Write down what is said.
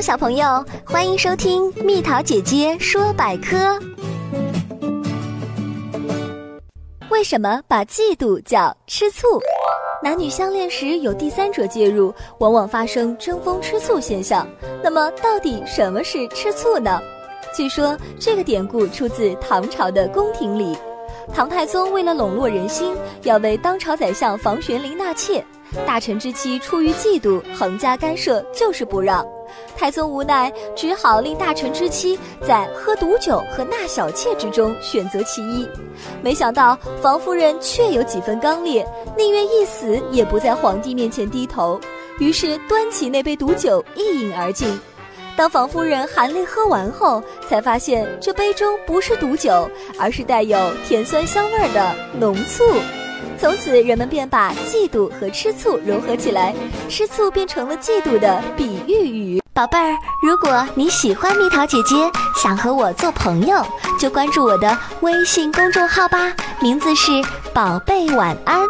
小朋友，欢迎收听蜜桃姐姐说百科。为什么把嫉妒叫吃醋？男女相恋时有第三者介入，往往发生争风吃醋现象。那么，到底什么是吃醋呢？据说这个典故出自唐朝的宫廷里，唐太宗为了笼络人心，要为当朝宰相房玄龄纳妾。大臣之妻出于嫉妒，横加干涉，就是不让。太宗无奈，只好令大臣之妻在喝毒酒和纳小妾之中选择其一。没想到房夫人确有几分刚烈，宁愿一死也不在皇帝面前低头。于是端起那杯毒酒一饮而尽。当房夫人含泪喝完后，才发现这杯中不是毒酒，而是带有甜酸香味的浓醋。从此，人们便把嫉妒和吃醋融合起来，吃醋变成了嫉妒的比喻语。宝贝儿，如果你喜欢蜜桃姐姐，想和我做朋友，就关注我的微信公众号吧，名字是“宝贝晚安”。